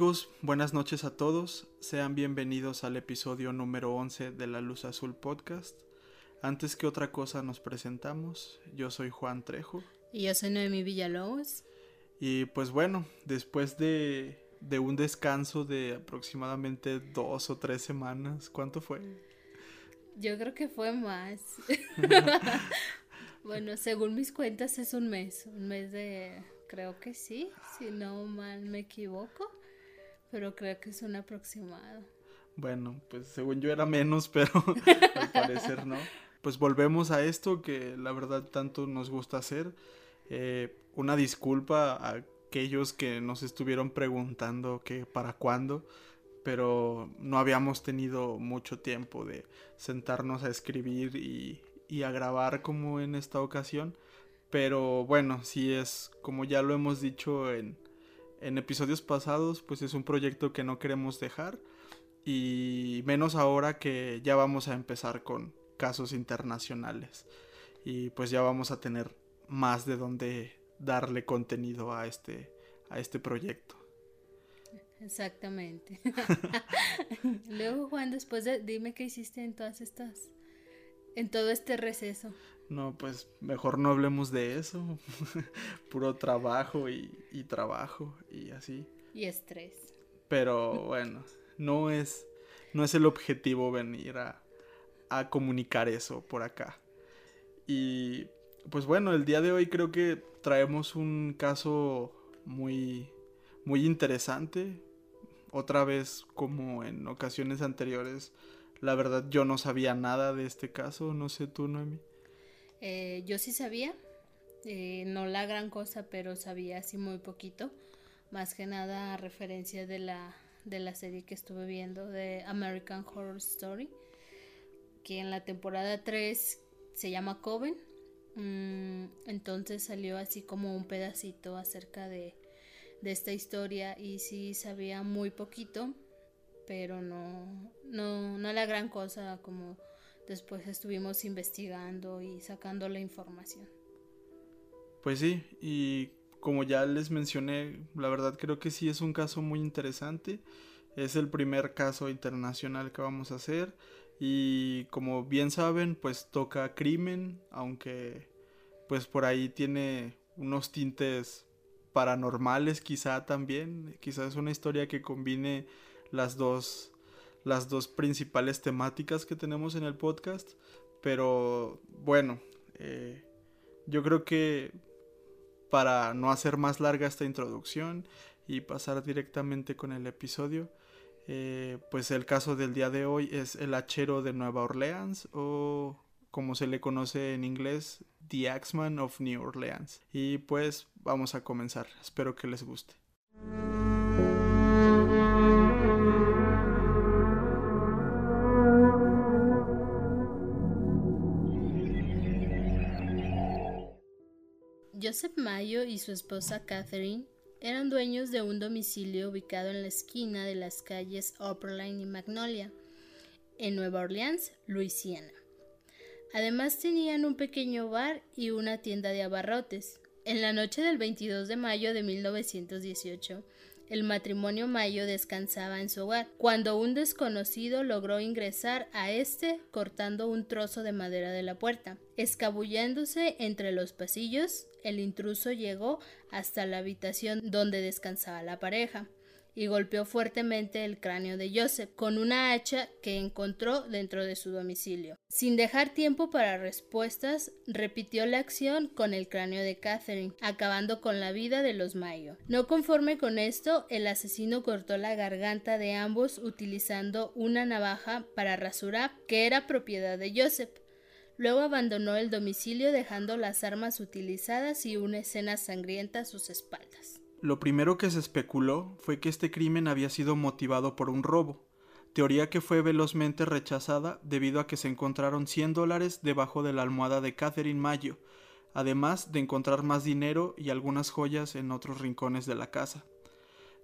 Amigos, buenas noches a todos. Sean bienvenidos al episodio número 11 de la Luz Azul Podcast. Antes que otra cosa nos presentamos. Yo soy Juan Trejo. Y yo soy Noemi Villalobos. Y pues bueno, después de, de un descanso de aproximadamente dos o tres semanas, ¿cuánto fue? Yo creo que fue más. bueno, según mis cuentas es un mes, un mes de Creo que sí, si no mal me equivoco, pero creo que es un aproximado. Bueno, pues según yo era menos, pero al parecer no. Pues volvemos a esto que la verdad tanto nos gusta hacer. Eh, una disculpa a aquellos que nos estuvieron preguntando que para cuándo, pero no habíamos tenido mucho tiempo de sentarnos a escribir y, y a grabar como en esta ocasión. Pero bueno, sí es, como ya lo hemos dicho en, en episodios pasados, pues es un proyecto que no queremos dejar. Y menos ahora que ya vamos a empezar con casos internacionales. Y pues ya vamos a tener más de dónde darle contenido a este, a este proyecto. Exactamente. Luego, Juan, después de, dime qué hiciste en todas estas, en todo este receso. No, pues mejor no hablemos de eso. Puro trabajo y, trabajo y así. Y estrés. Pero bueno, no es, no es el objetivo venir a, a comunicar eso por acá. Y pues bueno, el día de hoy creo que traemos un caso muy, muy interesante. Otra vez, como en ocasiones anteriores, la verdad yo no sabía nada de este caso. No sé tú, Noemi. Eh, yo sí sabía, eh, no la gran cosa, pero sabía así muy poquito. Más que nada a referencia de la, de la serie que estuve viendo de American Horror Story, que en la temporada 3 se llama Coven. Mm, entonces salió así como un pedacito acerca de, de esta historia y sí sabía muy poquito, pero no, no, no la gran cosa como después estuvimos investigando y sacando la información. Pues sí, y como ya les mencioné, la verdad creo que sí es un caso muy interesante. Es el primer caso internacional que vamos a hacer y como bien saben, pues toca crimen, aunque pues por ahí tiene unos tintes paranormales quizá también. Quizá es una historia que combine las dos las dos principales temáticas que tenemos en el podcast. Pero bueno, eh, yo creo que para no hacer más larga esta introducción y pasar directamente con el episodio, eh, pues el caso del día de hoy es el hachero de Nueva Orleans o como se le conoce en inglés, The Axeman of New Orleans. Y pues vamos a comenzar, espero que les guste. Joseph Mayo y su esposa Catherine eran dueños de un domicilio ubicado en la esquina de las calles Upperline y Magnolia, en Nueva Orleans, Luisiana. Además tenían un pequeño bar y una tienda de abarrotes. En la noche del 22 de mayo de 1918, el matrimonio Mayo descansaba en su hogar, cuando un desconocido logró ingresar a este cortando un trozo de madera de la puerta. Escabulléndose entre los pasillos, el intruso llegó hasta la habitación donde descansaba la pareja y golpeó fuertemente el cráneo de Joseph con una hacha que encontró dentro de su domicilio. Sin dejar tiempo para respuestas, repitió la acción con el cráneo de Catherine, acabando con la vida de los Mayo. No conforme con esto, el asesino cortó la garganta de ambos utilizando una navaja para rasurar que era propiedad de Joseph. Luego abandonó el domicilio dejando las armas utilizadas y una escena sangrienta a sus espaldas. Lo primero que se especuló fue que este crimen había sido motivado por un robo, teoría que fue velozmente rechazada debido a que se encontraron 100 dólares debajo de la almohada de Catherine Mayo, además de encontrar más dinero y algunas joyas en otros rincones de la casa.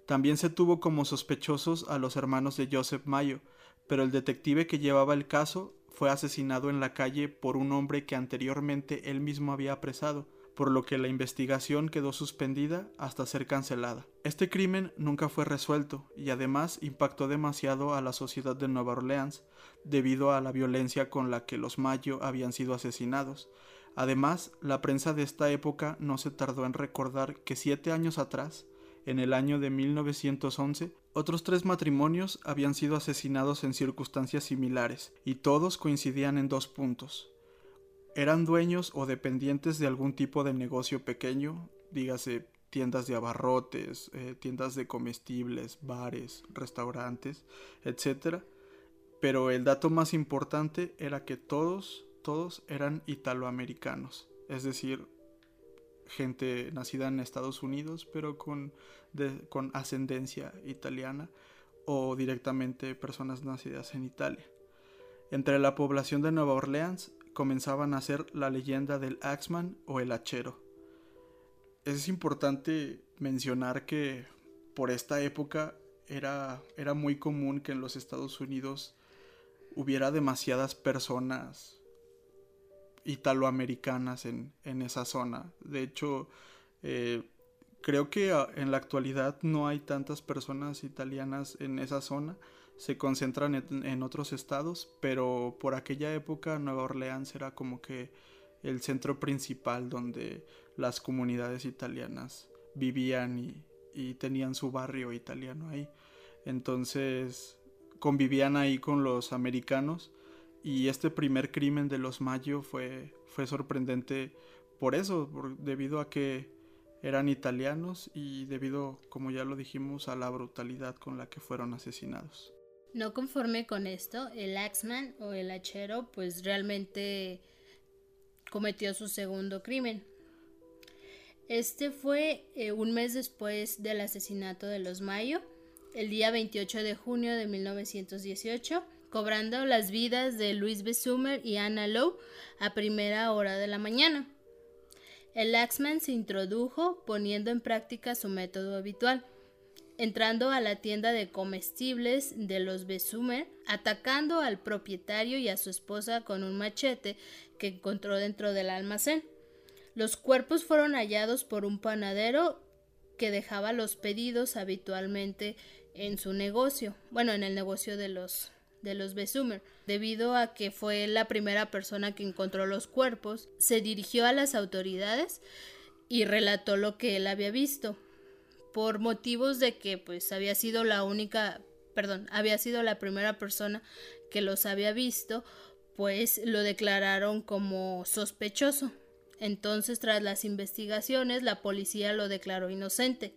También se tuvo como sospechosos a los hermanos de Joseph Mayo, pero el detective que llevaba el caso fue asesinado en la calle por un hombre que anteriormente él mismo había apresado, por lo que la investigación quedó suspendida hasta ser cancelada. Este crimen nunca fue resuelto y además impactó demasiado a la sociedad de Nueva Orleans debido a la violencia con la que los Mayo habían sido asesinados. Además, la prensa de esta época no se tardó en recordar que siete años atrás, en el año de 1911, otros tres matrimonios habían sido asesinados en circunstancias similares, y todos coincidían en dos puntos. Eran dueños o dependientes de algún tipo de negocio pequeño, dígase tiendas de abarrotes, eh, tiendas de comestibles, bares, restaurantes, etc. Pero el dato más importante era que todos, todos eran italoamericanos, es decir, gente nacida en Estados Unidos, pero con, con ascendencia italiana, o directamente personas nacidas en Italia. Entre la población de Nueva Orleans comenzaban a ser la leyenda del Axman o el hachero. Es importante mencionar que por esta época era, era muy común que en los Estados Unidos hubiera demasiadas personas italoamericanas en, en esa zona. De hecho, eh, creo que ah, en la actualidad no hay tantas personas italianas en esa zona. Se concentran en, otros estados, pero por aquella época Nueva Orleans era como que el centro principal donde las comunidades italianas vivían y, y tenían su barrio italiano ahí. Entonces convivían ahí con los americanos y este primer crimen de los Mayo fue, fue sorprendente por eso, debido a que eran italianos y debido, como ya lo dijimos, a la brutalidad con la que fueron asesinados. No conforme con esto, el Axman o el hachero pues realmente cometió su segundo crimen. Este fue eh, un mes después del asesinato de los Mayo, el día 28 de junio de 1918 cobrando las vidas de Luis Besumer y Anna Lowe a primera hora de la mañana. El Axman se introdujo poniendo en práctica su método habitual, entrando a la tienda de comestibles de los Besumer, atacando al propietario y a su esposa con un machete que encontró dentro del almacén. Los cuerpos fueron hallados por un panadero que dejaba los pedidos habitualmente en su negocio, bueno, en el negocio de los de los Besumer. Debido a que fue la primera persona que encontró los cuerpos, se dirigió a las autoridades y relató lo que él había visto. Por motivos de que pues había sido la única, perdón, había sido la primera persona que los había visto, pues lo declararon como sospechoso. Entonces, tras las investigaciones, la policía lo declaró inocente.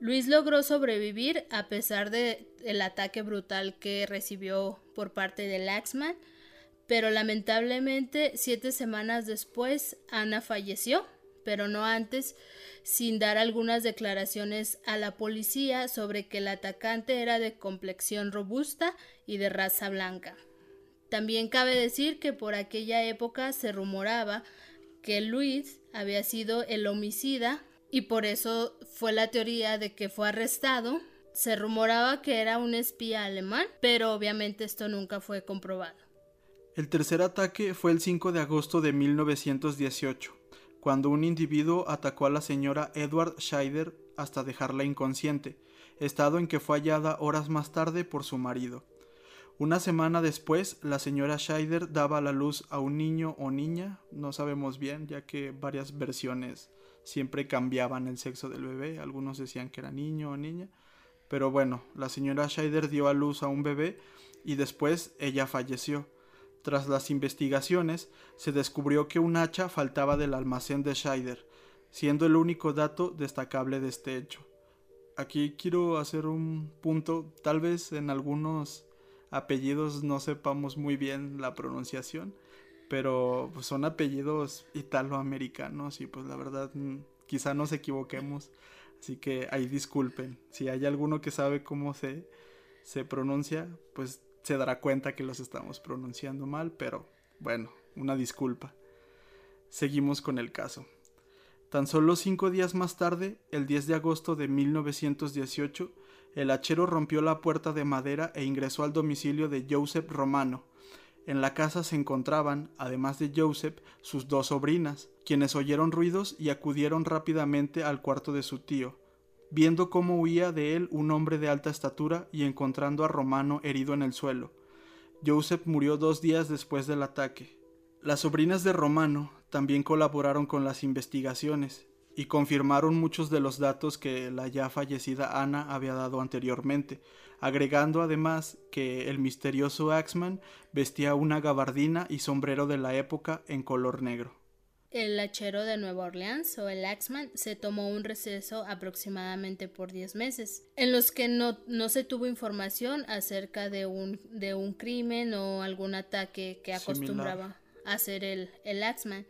Luis logró sobrevivir a pesar de el ataque brutal que recibió por parte del Axman, pero lamentablemente siete semanas después Ana falleció, pero no antes, sin dar algunas declaraciones a la policía sobre que el atacante era de complexión robusta y de raza blanca. También cabe decir que por aquella época se rumoraba que Luis había sido el homicida y por eso fue la teoría de que fue arrestado. Se rumoraba que era un espía alemán, pero obviamente esto nunca fue comprobado. El tercer ataque fue el 5 de agosto de 1918, cuando un individuo atacó a la señora Edward Scheider hasta dejarla inconsciente, estado en que fue hallada horas más tarde por su marido. Una semana después, la señora Scheider daba a la luz a un niño o niña, no sabemos bien, ya que varias versiones siempre cambiaban el sexo del bebé, algunos decían que era niño o niña, pero bueno, la señora Scheider dio a luz a un bebé y después ella falleció. Tras las investigaciones, se descubrió que un hacha faltaba del almacén de Scheider, siendo el único dato destacable de este hecho. Aquí quiero hacer un punto, tal vez en algunos apellidos no sepamos muy bien la pronunciación, pero pues, son apellidos italoamericanos y pues la verdad mm, quizá nos equivoquemos, así que ahí disculpen. Si hay alguno que sabe cómo se, se pronuncia, pues se dará cuenta que los estamos pronunciando mal, pero bueno, una disculpa. Seguimos con el caso. Tan solo cinco días más tarde, el 10 de agosto de 1918, el hachero rompió la puerta de madera e ingresó al domicilio de Joseph Romano, En la casa se encontraban, además de Joseph, sus dos sobrinas, quienes oyeron ruidos y acudieron rápidamente al cuarto de su tío, viendo cómo huía de él un hombre de alta estatura y encontrando a Romano herido en el suelo. Joseph murió dos días después del ataque. Las sobrinas de Romano también colaboraron con las investigaciones y confirmaron muchos de los datos que la ya fallecida Ana había dado anteriormente, agregando además que el misterioso Axman vestía una gabardina y sombrero de la época en color negro. El hachero de Nueva Orleans o el Axman se tomó un receso aproximadamente por 10 meses, en los que no, no, se tuvo información acerca de un, de un crimen o algún ataque que acostumbraba a hacer el, el Axman.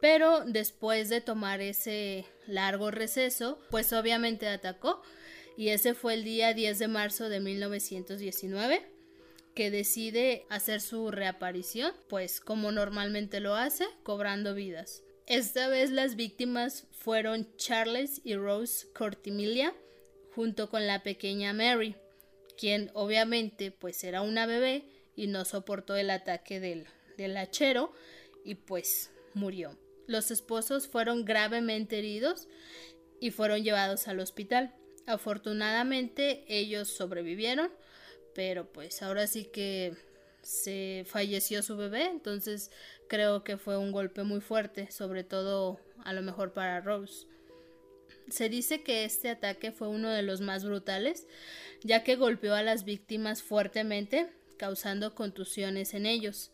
Pero después de tomar ese largo receso, pues obviamente atacó y ese fue el día 10 de marzo de 1919 que decide hacer su reaparición, pues como normalmente lo hace, cobrando vidas. Esta vez las víctimas fueron Charles y Rose Cortimilia, junto con la pequeña Mary, quien obviamente pues era una bebé y no soportó el ataque del, del hachero y pues murió. Los esposos fueron gravemente heridos y fueron llevados al hospital. Afortunadamente ellos sobrevivieron, pero pues ahora sí que se falleció su bebé, entonces creo que fue un golpe muy fuerte, sobre todo a lo mejor para Rose. Se dice que este ataque fue uno de los más brutales, ya que golpeó a las víctimas fuertemente, causando contusiones en ellos,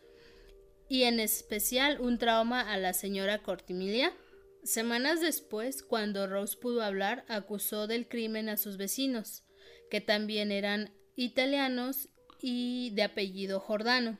y en especial un trauma a la señora Cortimilia, Semanas después, cuando Rose pudo hablar, acusó del crimen a sus vecinos, que también eran italianos y de apellido Jordano.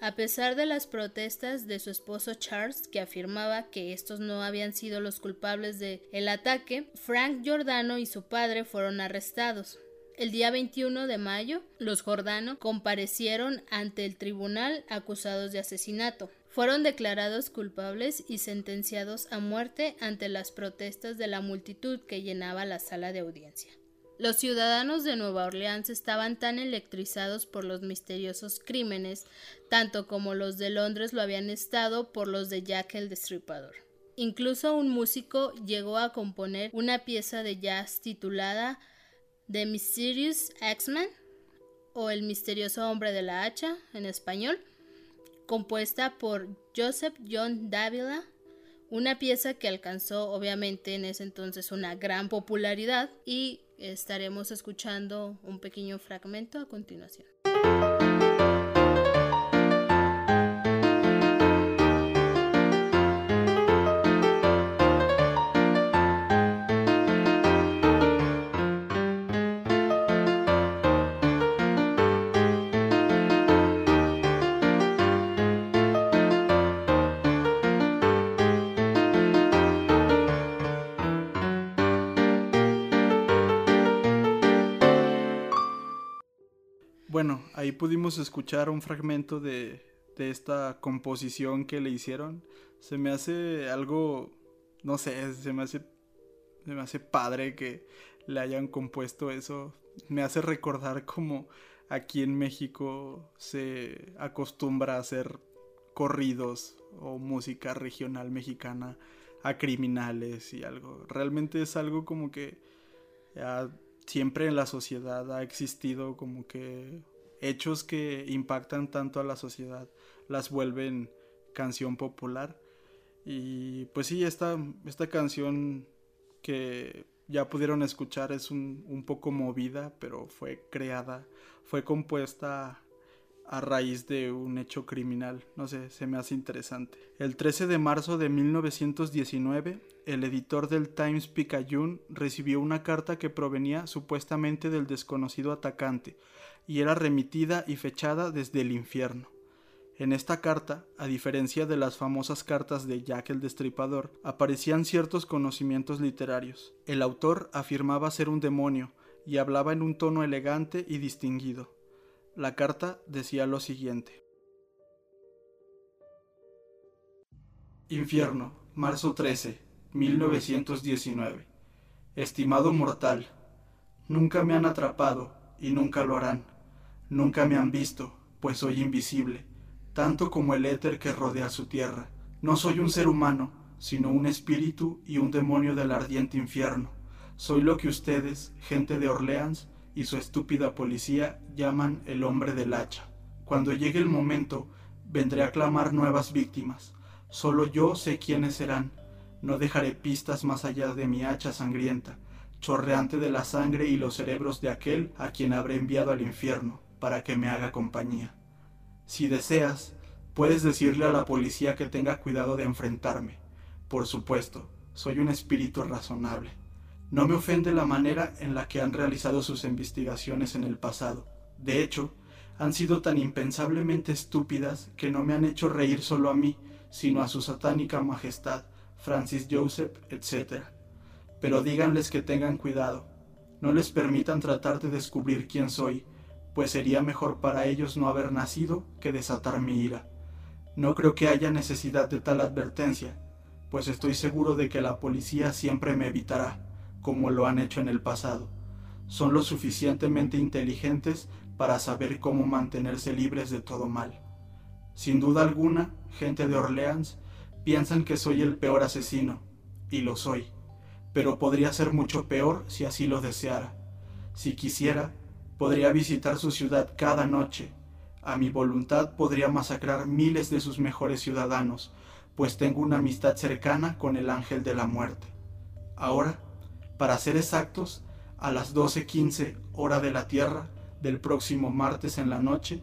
A pesar de las protestas de su esposo Charles, que afirmaba que estos no habían sido los culpables del el ataque, Frank Giordano y su padre fueron arrestados. El día 21 de mayo, los Jordano comparecieron ante el tribunal acusados de asesinato. Fueron declarados culpables y sentenciados a muerte ante las protestas de la multitud que llenaba la sala de audiencia. Los ciudadanos de Nueva Orleans estaban tan electrizados por los misteriosos crímenes, tanto como los de Londres lo habían estado por los de Jack el Destripador. Incluso un músico llegó a componer una pieza de jazz titulada The Mysterious X-Men o El misterioso hombre de la hacha en español, compuesta por Joseph John Davila, una pieza que alcanzó obviamente en ese entonces una gran popularidad y estaremos escuchando un pequeño fragmento a continuación. Ahí pudimos escuchar un fragmento de, de esta composición que le hicieron. Se me hace algo, no sé, se me hace, se me hace padre que le hayan compuesto eso. Me hace recordar como aquí en México se acostumbra a hacer corridos o música regional mexicana a criminales y algo. Realmente es algo como que siempre en la sociedad ha existido como que hechos que impactan tanto a la sociedad las vuelven canción popular. Y pues sí, esta, esta canción que ya pudieron escuchar es un, un, poco movida, pero fue creada, fue compuesta a raíz de un hecho criminal. No sé, se me hace interesante. El 13 de marzo de 1919, el editor del Times Picayune recibió una carta que provenía supuestamente del desconocido atacante, y era remitida y fechada desde el infierno. En esta carta, a diferencia de las famosas cartas de Jack el Destripador, aparecían ciertos conocimientos literarios. El autor afirmaba ser un demonio y hablaba en un tono elegante y distinguido. La carta decía lo siguiente. Infierno, marzo 13, 1919. Estimado mortal, nunca me han atrapado y nunca lo harán. Nunca me han visto, pues soy invisible, tanto como el éter que rodea su tierra. No soy un ser humano, sino un espíritu y un demonio del ardiente infierno. Soy lo que ustedes, gente de Orleans, y su estúpida policía llaman el hombre del hacha. Cuando llegue el momento, vendré a clamar nuevas víctimas. Solo yo sé quiénes serán. No dejaré pistas más allá de mi hacha sangrienta, chorreante de la sangre y los cerebros de aquel a quien habré enviado al infierno, para que me haga compañía. Si deseas, puedes decirle a la policía que tenga cuidado de enfrentarme. Por supuesto, soy un espíritu razonable. No me ofende la manera en la que han realizado sus investigaciones en el pasado. De hecho, han sido tan impensablemente estúpidas que no me han hecho reír solo a mí, sino a su satánica majestad, Francis Joseph, etc. Pero díganles que tengan cuidado. No les permitan tratar de descubrir quién soy, pues sería mejor para ellos no haber nacido que desatar mi ira. No creo que haya necesidad de tal advertencia, pues estoy seguro de que la policía siempre me evitará como lo han hecho en el pasado. Son lo suficientemente inteligentes para saber cómo mantenerse libres de todo mal. Sin duda alguna, gente de Orleans piensan que soy el peor asesino, y lo soy, pero podría ser mucho peor si así lo deseara. Si quisiera, podría visitar su ciudad cada noche. A mi voluntad podría masacrar miles de sus mejores ciudadanos, pues tengo una amistad cercana con el ángel de la muerte. Ahora para ser exactos, a las 12.15 hora de la Tierra del próximo martes en la noche,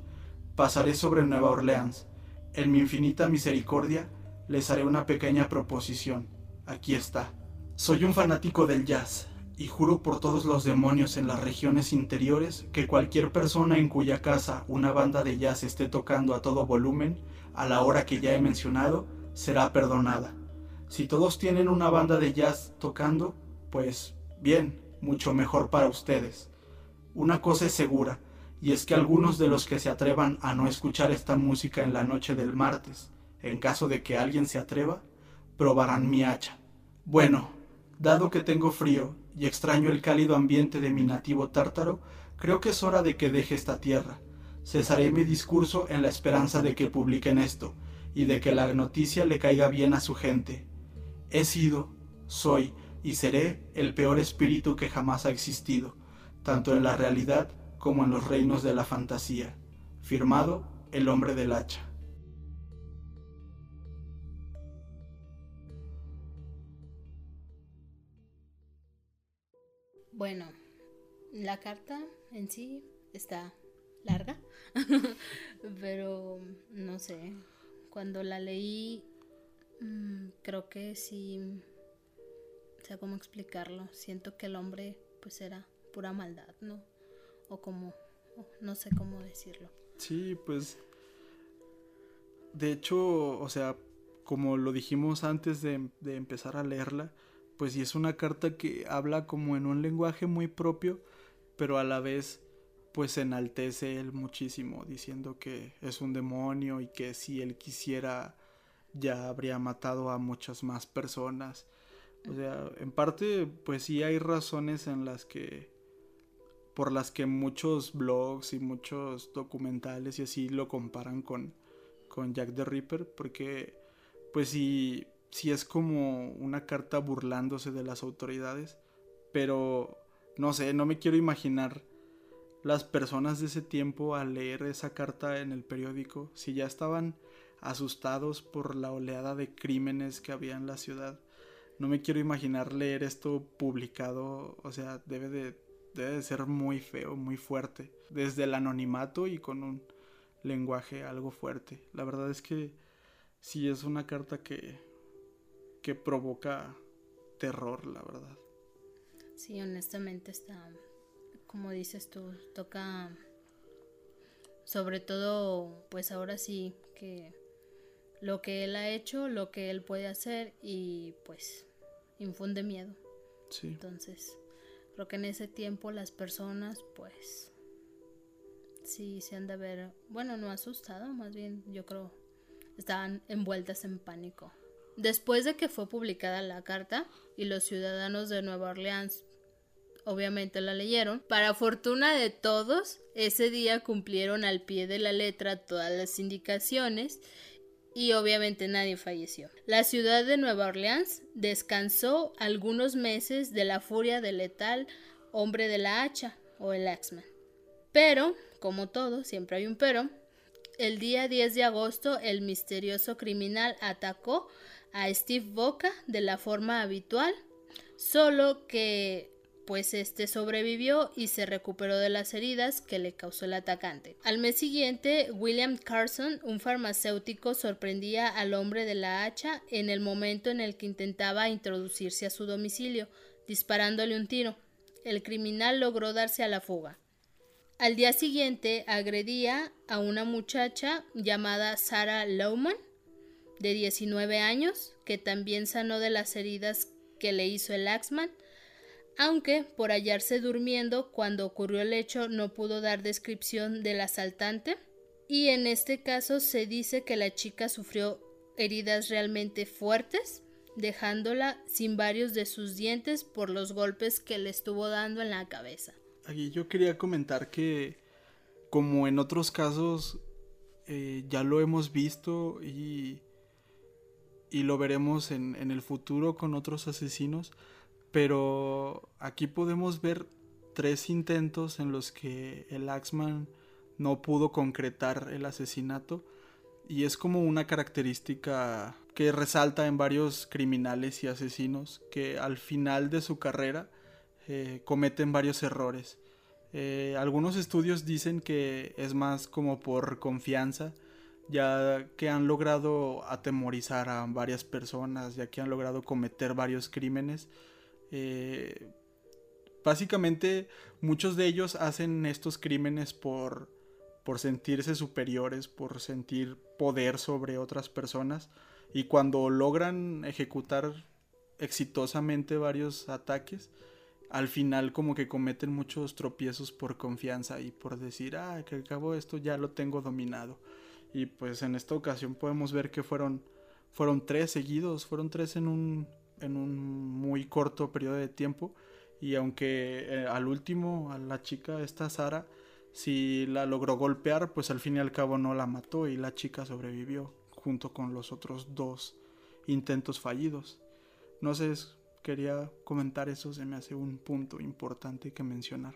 pasaré sobre Nueva Orleans. En mi infinita misericordia les haré una pequeña proposición. Aquí está. Soy un fanático del jazz y juro por todos los demonios en las regiones interiores que cualquier persona en cuya casa una banda de jazz esté tocando a todo volumen, a la hora que ya he mencionado, será perdonada. Si todos tienen una banda de jazz tocando, pues bien, mucho mejor para ustedes. Una cosa es segura, y es que algunos de los que se atrevan a no escuchar esta música en la noche del martes, en caso de que alguien se atreva, probarán mi hacha. Bueno, dado que tengo frío y extraño el cálido ambiente de mi nativo tártaro, creo que es hora de que deje esta tierra. Cesaré mi discurso en la esperanza de que publiquen esto y de que la noticia le caiga bien a su gente. He sido, soy y seré el peor espíritu que jamás ha existido, tanto en la realidad como en los reinos de la fantasía. Firmado El hombre del hacha. Bueno, la carta en sí está larga, pero no sé, cuando la leí mm, creo que sí o sea, ¿cómo explicarlo? Siento que el hombre pues era pura maldad, ¿no? O como, no sé cómo decirlo. Sí, pues... De hecho, o sea, como lo dijimos antes de, de empezar a leerla, pues sí es una carta que habla como en un lenguaje muy propio, pero a la vez pues enaltece él muchísimo, diciendo que es un demonio y que si él quisiera ya habría matado a muchas más personas o sea, en parte, pues sí hay razones en las que. por las que muchos blogs y muchos documentales y así lo comparan con, con Jack the Ripper, porque, pues sí, sí es como una carta burlándose de las autoridades, pero no sé, no me quiero imaginar las personas de ese tiempo al leer esa carta en el periódico, si ya estaban asustados por la oleada de crímenes que había en la ciudad no me quiero imaginar leer esto publicado, o sea, debe de, debe de ser muy feo, muy fuerte, desde el anonimato y con un lenguaje algo fuerte. La verdad es que sí es una carta que, que provoca terror, la verdad. Sí, honestamente está, como dices tú, toca sobre todo, pues ahora sí que lo que él ha hecho, lo que él puede hacer y pues infunde miedo. Sí. Entonces, creo que en ese tiempo las personas, pues, sí se han de ver, bueno, no asustado, más bien yo creo, estaban envueltas en pánico. Después de que fue publicada la carta y los ciudadanos de Nueva Orleans obviamente la leyeron. Para fortuna de todos, ese día cumplieron al pie de la letra todas las indicaciones y obviamente nadie falleció. La ciudad de Nueva Orleans descansó algunos meses de la furia del letal hombre de la hacha o el Axman. Pero, como todo, siempre hay un pero, el día 10 de agosto el misterioso criminal atacó a Steve Boca de la forma habitual, solo que pues este sobrevivió y se recuperó de las heridas que le causó el atacante. Al mes siguiente, William Carson, un farmacéutico, sorprendía al hombre de la hacha en el momento en el que intentaba introducirse a su domicilio, disparándole un tiro. El criminal logró darse a la fuga. Al día siguiente agredía a una muchacha llamada Sarah Lowman, de 19 años, que también sanó de las heridas que le hizo el Axman aunque por hallarse durmiendo cuando ocurrió el hecho no pudo dar descripción del asaltante y en este caso se dice que la chica sufrió heridas realmente fuertes dejándola sin varios de sus dientes por los golpes que le estuvo dando en la cabeza. Aquí yo quería comentar que como en otros casos eh, ya lo hemos visto y, y lo veremos en, en el futuro con otros asesinos, pero aquí podemos ver tres intentos en los que el Axman no pudo concretar el asesinato y es como una característica que resalta en varios criminales y asesinos que al final de su carrera eh, cometen varios errores. Eh, algunos estudios dicen que es más como por confianza, ya que han logrado atemorizar a varias personas, ya que han logrado cometer varios crímenes eh, básicamente muchos de ellos hacen estos crímenes por, por sentirse superiores, por sentir poder sobre otras personas y cuando logran ejecutar exitosamente varios ataques, al final como que cometen muchos tropiezos por confianza y por decir, ah, que acabo esto ya lo tengo dominado. Y pues en esta ocasión podemos ver que fueron, fueron tres seguidos, fueron tres en un, en un muy corto periodo de tiempo. Y aunque eh, al último, a la chica, esta Sara, si la logró golpear, pues al fin y al cabo no la mató y la chica sobrevivió junto con los otros dos intentos fallidos. No sé, quería comentar eso, se me hace un punto importante que mencionar.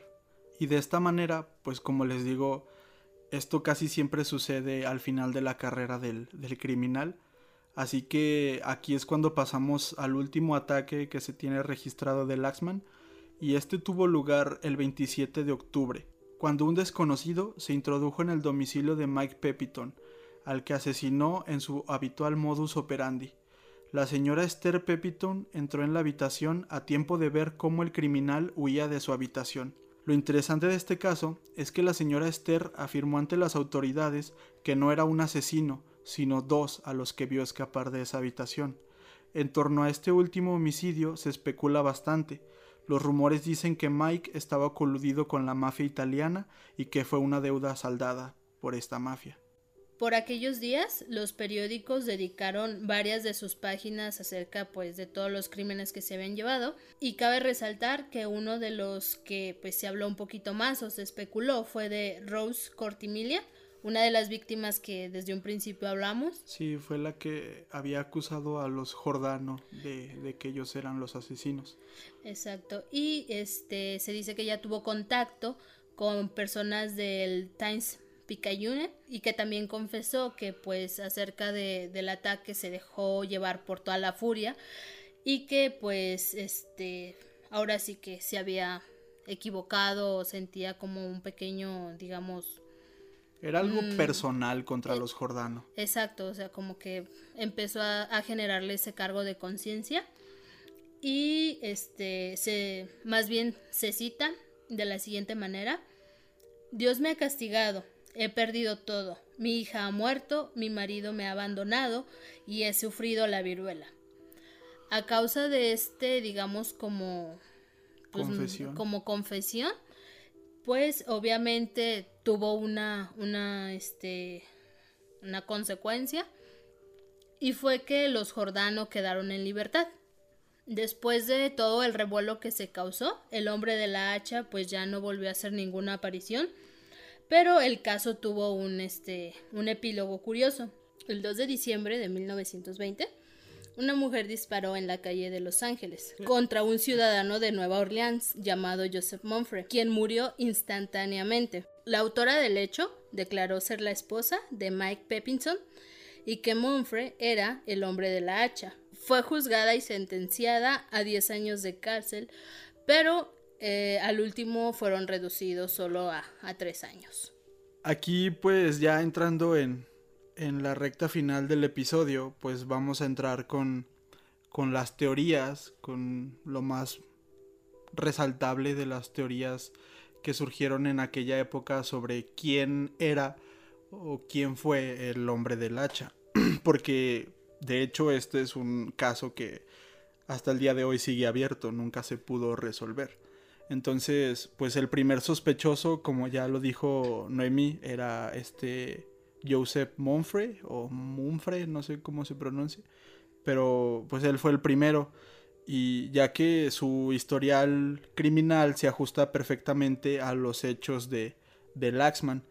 Y de esta manera, pues como les digo, esto casi siempre sucede al final de la carrera del, del criminal Así que aquí es cuando pasamos al último ataque que se tiene registrado de Laxman y este tuvo lugar el 27 de octubre, cuando un desconocido se introdujo en el domicilio de Mike Pepiton, al que asesinó en su habitual modus operandi. La señora Esther Pepiton entró en la habitación a tiempo de ver cómo el criminal huía de su habitación. Lo interesante de este caso es que la señora Esther afirmó ante las autoridades que no era un asesino, sino dos a los que vio escapar de esa habitación. En torno a este último homicidio se especula bastante. Los rumores dicen que Mike estaba coludido con la mafia italiana y que fue una deuda saldada por esta mafia. Por aquellos días, los periódicos dedicaron varias de sus páginas acerca pues de todos los crímenes que se habían llevado y cabe resaltar que uno de los que pues se habló un poquito más o se especuló fue de Rose Cortimilia, una de las víctimas que desde un principio hablamos. Sí, fue la que había acusado a los Jordano de, que ellos eran los asesinos. Exacto. Y este se dice que ella tuvo contacto con personas del Times Picayune y que también confesó que pues acerca de, del ataque se dejó llevar por toda la furia y que pues este ahora sí que se había equivocado o sentía como un pequeño digamos era algo mm. personal contra eh, los Jordano. Exacto, o sea, como que empezó a, generarle ese cargo de conciencia. Y este se más bien se cita de la siguiente manera: Dios me ha castigado, he perdido todo. Mi hija ha muerto, mi marido me ha abandonado y he sufrido la viruela. A causa de este, digamos, como pues, confesión. como confesión, pues obviamente tuvo una, una, este, una consecuencia y fue que los Jordano quedaron en libertad. Después de todo el revuelo que se causó, el hombre de la hacha pues ya no volvió a hacer ninguna aparición, pero el caso tuvo un, este, un epílogo curioso. El 2 de diciembre de 1920, una mujer disparó en la calle de Los Ángeles contra un ciudadano de Nueva Orleans llamado Joseph Monfre, quien murió instantáneamente. La autora del hecho declaró ser la esposa de Mike Pepinson y que Monfre era el hombre de la hacha. Fue juzgada y sentenciada a 10 años de cárcel, pero eh, al último fueron reducidos solo a, 3 años. Aquí pues ya entrando en, en la recta final del episodio, pues vamos a entrar con, con las teorías, con lo más resaltable de las teorías que surgieron en aquella época sobre quién era o quién fue el hombre del hacha. Porque de hecho este es un caso que hasta el día de hoy sigue abierto, nunca se pudo resolver. Entonces, pues el primer sospechoso, como ya lo dijo Noemi, era este Joseph Monfre o Monfre, no sé cómo se pronuncia, pero pues él fue el primero. Y ya que su historial criminal se ajusta perfectamente a los hechos de, de Laxman,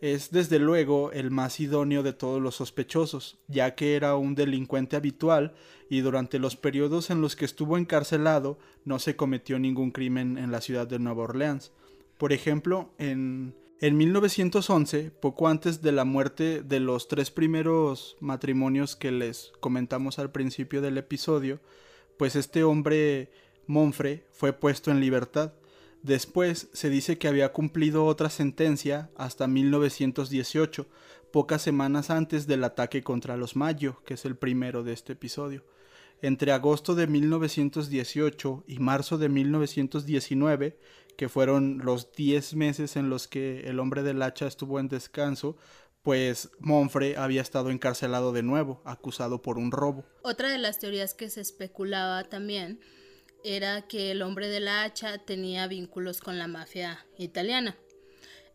es desde luego el más idóneo de todos los sospechosos, ya que era un delincuente habitual y durante los periodos en los que estuvo encarcelado no se cometió ningún crimen en la ciudad de Nueva Orleans. Por ejemplo, en, en 1911, poco antes de la muerte de los tres primeros matrimonios que les comentamos al principio del episodio, pues este hombre Monfre fue puesto en libertad. Después se dice que había cumplido otra sentencia hasta 1918, pocas semanas antes del ataque contra los Mayo, que es el primero de este episodio. Entre agosto de 1918 y marzo de 1919, que fueron los 10 meses en los que el hombre del hacha estuvo en descanso, pues Monfre había estado encarcelado de nuevo, acusado por un robo. Otra de las teorías que se especulaba también era que el hombre de la hacha tenía vínculos con la mafia italiana.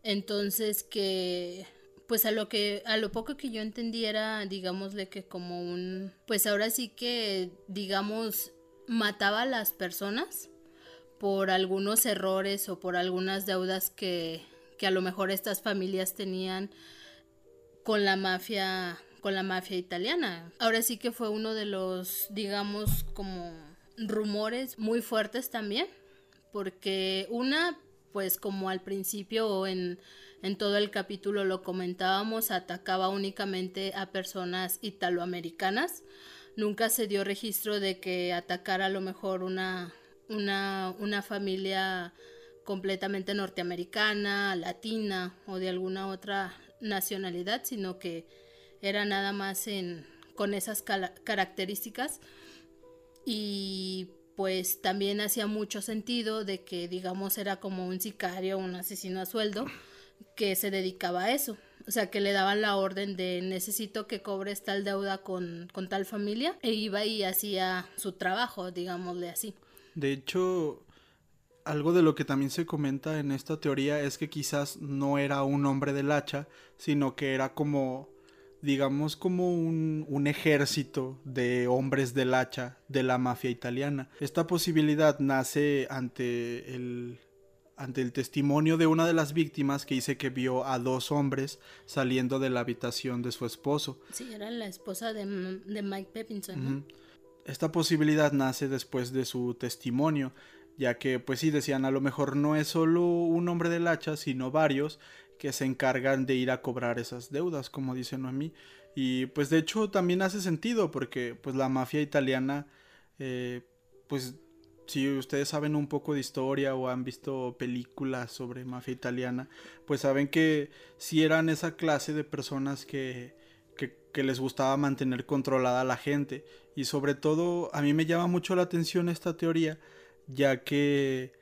Entonces que pues a lo que a lo poco que yo entendiera, digámosle que como un pues ahora sí que digamos mataba a las personas por algunos errores o por algunas deudas que que a lo mejor estas familias tenían con la mafia con la mafia italiana. Ahora sí que fue uno de los digamos como rumores muy fuertes también, porque una pues como al principio o en, en todo el capítulo lo comentábamos, atacaba únicamente a personas italoamericanas. Nunca se dio registro de que atacara a lo mejor una, una, una familia completamente norteamericana, latina o de alguna otra nacionalidad, sino que era nada más en, con esas características y pues también hacía mucho sentido de que digamos era como un sicario, un asesino a sueldo que se dedicaba a eso. O sea, que le daban la orden de necesito que cobres tal deuda con, con tal familia e iba y hacía su trabajo, digámosle así. De hecho, algo de lo que también se comenta en esta teoría es que quizás no era un hombre del hacha, sino que era como, digamos, como un, un, ejército de hombres del hacha de la mafia italiana. Esta posibilidad nace ante el, ante el testimonio de una de las víctimas que dice que vio a dos hombres saliendo de la habitación de su esposo. Sí, era la esposa de, de Mike Pepinson. ¿no? Esta posibilidad nace después de su testimonio ya que pues sí decían a lo mejor no es solo un hombre del hacha, sino varios que se encargan de ir a cobrar esas deudas, como dice Noemí. Y pues de hecho también hace sentido porque pues la mafia italiana, eh, pues si ustedes saben un poco de historia o han visto películas sobre mafia italiana, pues saben que si eran esa clase de personas que, que, que les gustaba mantener controlada a la gente. Y sobre todo a mí me llama mucho la atención esta teoría ya que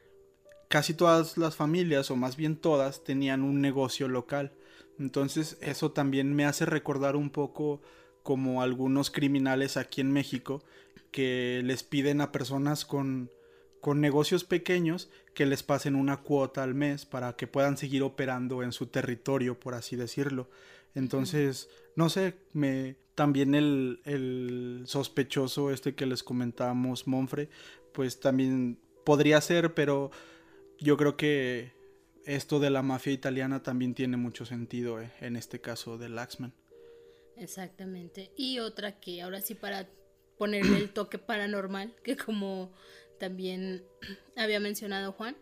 casi todas las familias, o más bien todas, tenían un negocio local. Entonces eso también me hace recordar un poco como algunos criminales aquí en México que les piden a personas con, con negocios pequeños que les pasen una cuota al mes para que puedan seguir operando en su territorio, por así decirlo. Entonces, no sé, me también el, el sospechoso este que les comentábamos, Monfre, pues también podría ser, pero yo creo que esto de la mafia italiana también tiene mucho sentido eh, en este caso de Laxman. Exactamente. Y otra que ahora sí para ponerle el toque paranormal, que como también había mencionado Juan,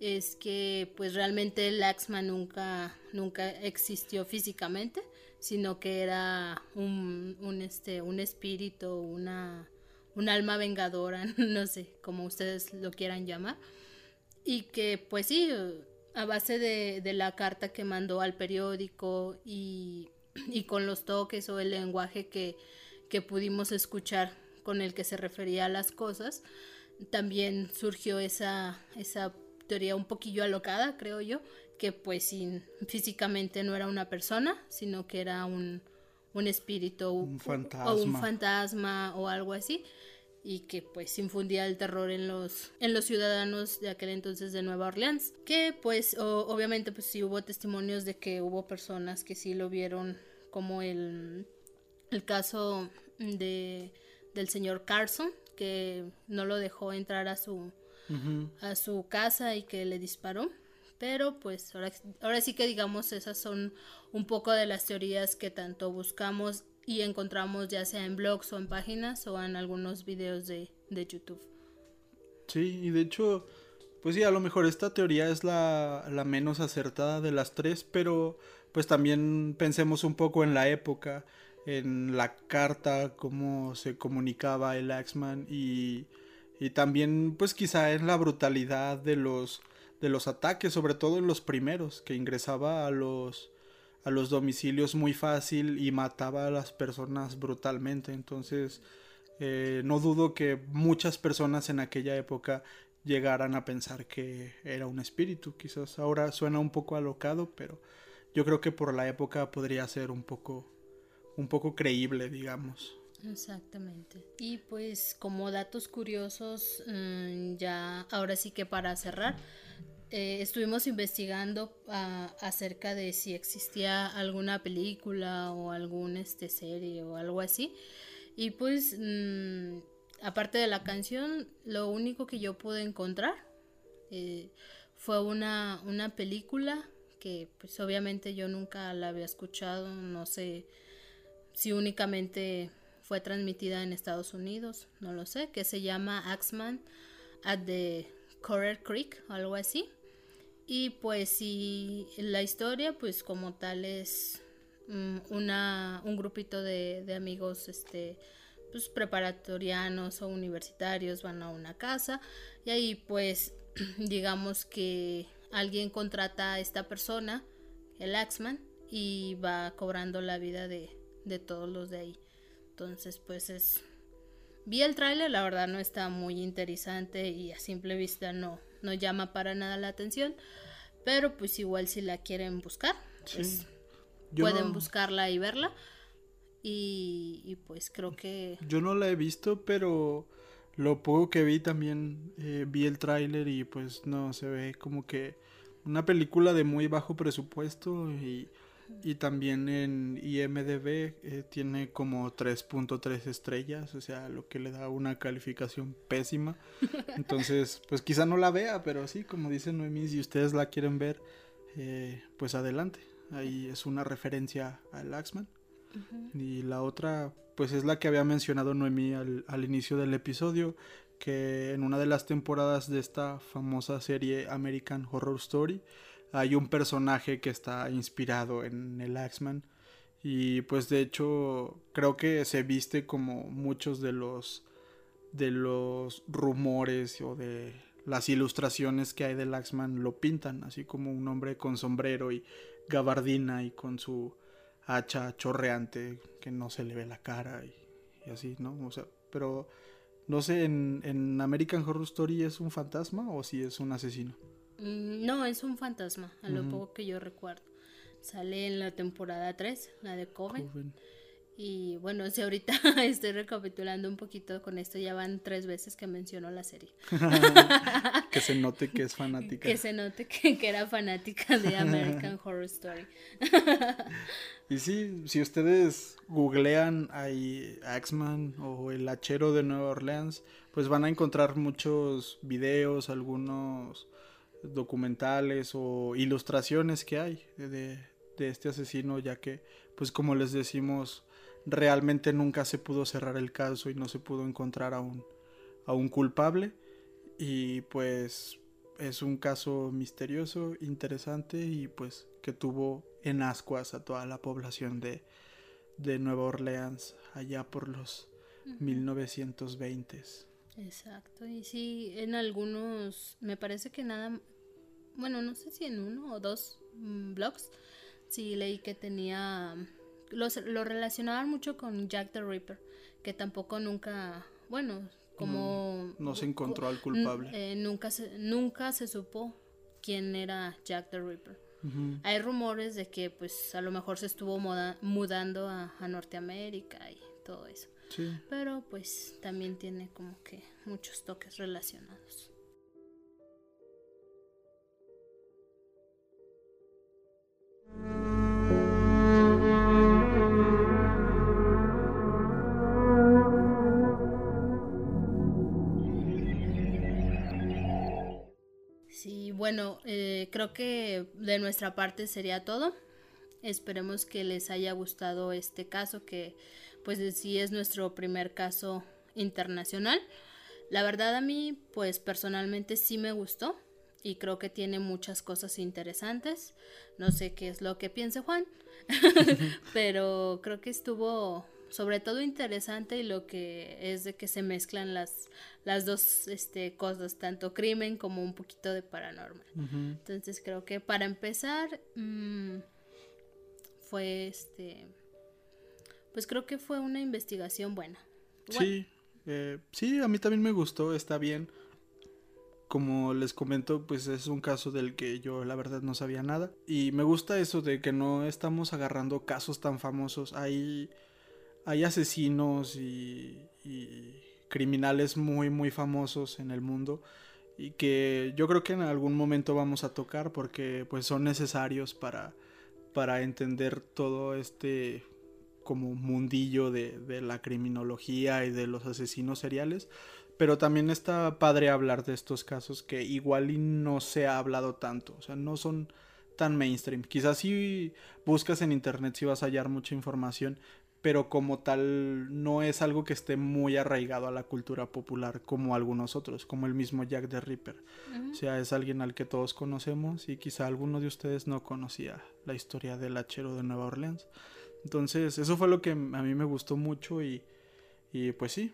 es que pues realmente Laxman nunca, nunca existió físicamente, sino que era un, un, este, un espíritu, una, un alma vengadora, no sé, como ustedes lo quieran llamar. Y que pues sí, a base de, de la carta que mandó al periódico y, y, con los toques o el lenguaje que, que pudimos escuchar con el que se refería a las cosas, también surgió esa, esa teoría un poquillo alocada, creo yo, que pues sin, físicamente no era una persona, sino que era un, un espíritu un fantasma. o un fantasma o algo así y que pues infundía el terror en los en los ciudadanos de aquel entonces de Nueva Orleans que pues obviamente pues sí hubo testimonios de que hubo personas que sí lo vieron como el el caso de del señor Carson que no lo dejó entrar a su a su casa y que le disparó pero pues ahora, ahora sí que digamos esas son un poco de las teorías que tanto buscamos y encontramos ya sea en blogs o en páginas o en algunos videos de, de YouTube. Sí, y de hecho, pues sí, a lo mejor esta teoría es la, la, menos acertada de las tres, pero pues también pensemos un poco en la época, en la carta, cómo se comunicaba el Axman y, y también pues quizá en la brutalidad de los, de los ataques, sobre todo en los primeros, que ingresaba a los a los domicilios muy fácil y mataba a las personas brutalmente. Entonces, eh, no dudo que muchas personas en aquella época llegaran a pensar que era un espíritu. Quizás ahora suena un poco alocado, pero yo creo que por la época podría ser un poco, un poco creíble, digamos. Exactamente. Y pues como datos curiosos, mm, ya ahora sí que para cerrar, eh, estuvimos investigando ah, acerca de si existía alguna película o alguna este, serie o algo así. Y pues, mm, aparte de la canción, lo único que yo pude encontrar eh, fue una, una película que pues obviamente yo nunca la había escuchado, no sé si únicamente fue transmitida en Estados Unidos, no lo sé, que se llama Axman at the Corer Creek, algo así. Y pues si la historia, pues como tal es mm, una, un grupito de, amigos, este, pues preparatorianos o universitarios van a una casa y ahí pues digamos que alguien contrata a esta persona, el Axman, y va cobrando la vida de, de todos los de ahí. Entonces pues es... Vi el tráiler, la verdad no está muy interesante y a simple vista no, no llama para nada la atención. Pero pues igual si la quieren buscar, pues pueden buscarla y verla. Y, pues creo que... Yo no la he visto, pero lo poco que vi también eh, vi el tráiler y pues no, se ve como que una película de muy bajo presupuesto y y también en IMDB eh, tiene como 3.3 estrellas, o sea, lo que le da una calificación pésima. Entonces, pues quizá no la vea, pero sí, como dice Noemí, si ustedes la quieren ver, eh, pues adelante. Ahí es una referencia al Axman. Y la otra, pues es la que había mencionado Noemí al, al inicio del episodio, que en una de las temporadas de esta famosa serie American Horror Story, hay un personaje que está inspirado en el Axman y pues de hecho creo que se viste como muchos de los de los rumores o de las ilustraciones que hay del Axman lo pintan así como un hombre con sombrero y gabardina y con su hacha chorreante que no se le ve la cara y, así no o sea pero no sé en, American Horror Story es un fantasma o si es un asesino no, es un fantasma, a lo poco que yo recuerdo. Sale en la temporada 3, la de Coven. Y bueno, si ahorita estoy recapitulando un poquito con esto, ya van tres veces que menciono la serie. que se note que es fanática. Que se note que, era fanática de American Horror Story. y sí, si ustedes googlean ahí Axman o el hachero de Nueva Orleans, pues van a encontrar muchos videos, algunos documentales o ilustraciones que hay de, de este asesino, ya que, pues como les decimos, realmente nunca se pudo cerrar el caso y no se pudo encontrar a un, a un culpable. Y pues es un caso misterioso, interesante y pues que tuvo en ascuas a toda la población de, de Nueva Orleans allá por los 1920s. Exacto, y sí, en algunos, me parece que nada, bueno, no sé si en uno o dos mm, blogs, sí leí que tenía lo relacionaban mucho con Jack the Ripper, que tampoco nunca, bueno, como... No, se encontró al culpable. Eh, nunca, se, nunca se supo quién era Jack the Ripper. Hay rumores de que pues a lo mejor se estuvo mudando a, a, Norteamérica y todo eso. Sí. Pero pues también tiene como que muchos toques relacionados. bueno, eh, creo que de nuestra parte sería todo. Esperemos que les haya gustado este caso, que pues sí es nuestro primer caso internacional. La verdad a mí, pues personalmente sí me gustó y creo que tiene muchas cosas interesantes. No sé qué es lo que piense Juan, pero creo que estuvo sobre todo interesante y lo que es de que se mezclan las, las dos este, cosas, tanto crimen como un poquito de paranormal. Entonces creo que para empezar mm, fue este, pues creo que fue una investigación buena. Sí, eh, sí, a mí también me gustó, está bien. Como les comento, pues es un caso del que yo la verdad no sabía nada. Y me gusta eso de que no estamos agarrando casos tan famosos. Hay hay asesinos y, criminales muy muy famosos en el mundo y que yo creo que en algún momento vamos a tocar porque pues son necesarios para, para entender todo este como mundillo de, de, la criminología y de los asesinos seriales. Pero también está padre hablar de estos casos que igual y no se ha hablado tanto. O sea, no son tan mainstream. Quizás si buscas en internet si vas a hallar mucha información, pero como tal no es algo que esté muy arraigado a la cultura popular como algunos otros, como el mismo Jack the Ripper. O sea, es alguien al que todos conocemos y quizá alguno de ustedes no conocía la historia del hachero de Nueva Orleans. Entonces, eso fue lo que a mí me gustó mucho y, y pues sí,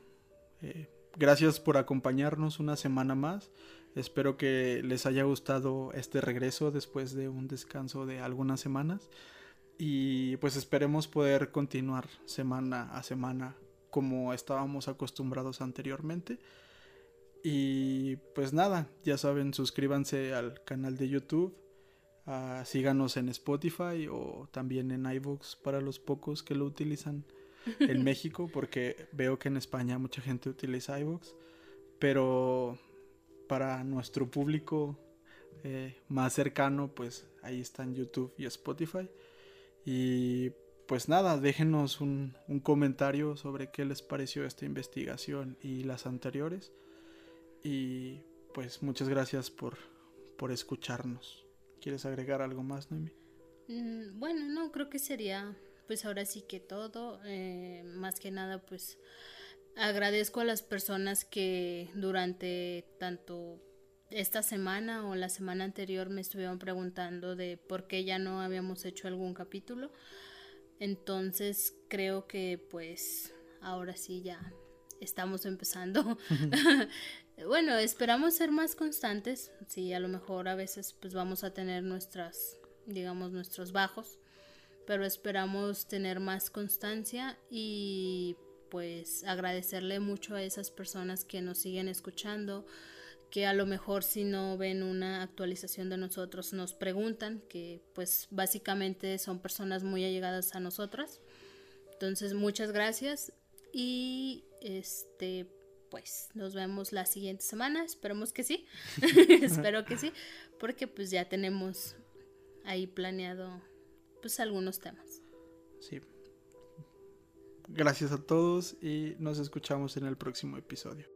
eh, gracias por acompañarnos una semana más. Espero que les haya gustado este regreso después de un descanso de algunas semanas. Y pues esperemos poder continuar semana a semana como estábamos acostumbrados anteriormente. Y pues nada, ya saben, suscríbanse al canal de YouTube, uh, síganos en Spotify o también en iVoox para los pocos que lo utilizan en México, porque veo que en España mucha gente utiliza iVoox, pero para nuestro público eh, más cercano, pues ahí están YouTube y Spotify. Y pues nada, déjenos un, comentario sobre qué les pareció esta investigación y las anteriores. Y pues muchas gracias por, por escucharnos. ¿Quieres agregar algo más, Noemi? Mm, bueno, no, creo que sería pues ahora sí que todo. Eh, más que nada pues agradezco a las personas que durante tanto esta semana o la semana anterior me estuvieron preguntando de por qué ya no habíamos hecho algún capítulo. Entonces creo que pues ahora sí ya estamos empezando. bueno, esperamos ser más constantes. Sí, a lo mejor a veces pues vamos a tener nuestras, digamos, nuestros bajos. Pero esperamos tener más constancia y pues agradecerle mucho a esas personas que nos siguen escuchando que a lo mejor si no ven una actualización de nosotros nos preguntan, que pues básicamente son personas muy allegadas a nosotras, Entonces, muchas gracias y este pues nos vemos la siguiente semana, esperemos que sí. Espero que sí, porque pues ya tenemos ahí planeado pues algunos temas. Sí. Gracias a todos y nos escuchamos en el próximo episodio.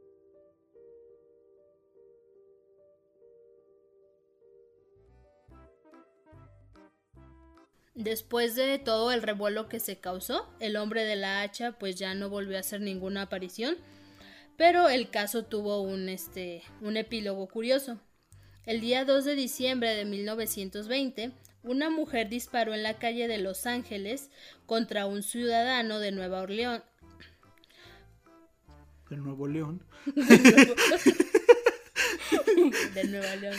Después de todo el revuelo que se causó, el hombre de la hacha pues ya no volvió a hacer ninguna aparición, pero el caso tuvo un, este, un epílogo curioso. El día 2 de diciembre de 1920, una mujer disparó en la calle de Los Ángeles contra un ciudadano de Nueva Orleans. De Nuevo León. de Nueva León.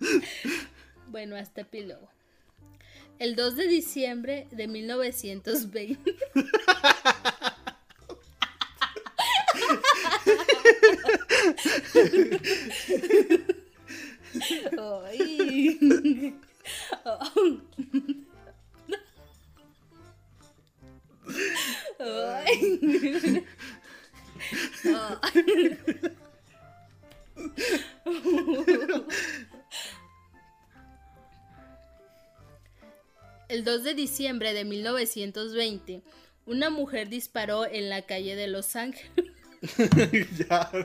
Bueno, hasta epílogo. El 2 de diciembre de 1920. Ay. Ay. El 2 de diciembre de 1920, una mujer disparó en la calle de Los Ángeles. ya.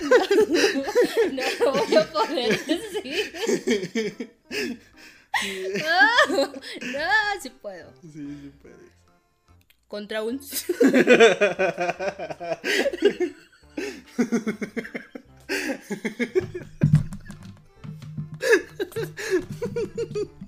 No, no, voy a poder decir. No, no, sí puedo. Sí, sí puedes. Contra un. フフフフ。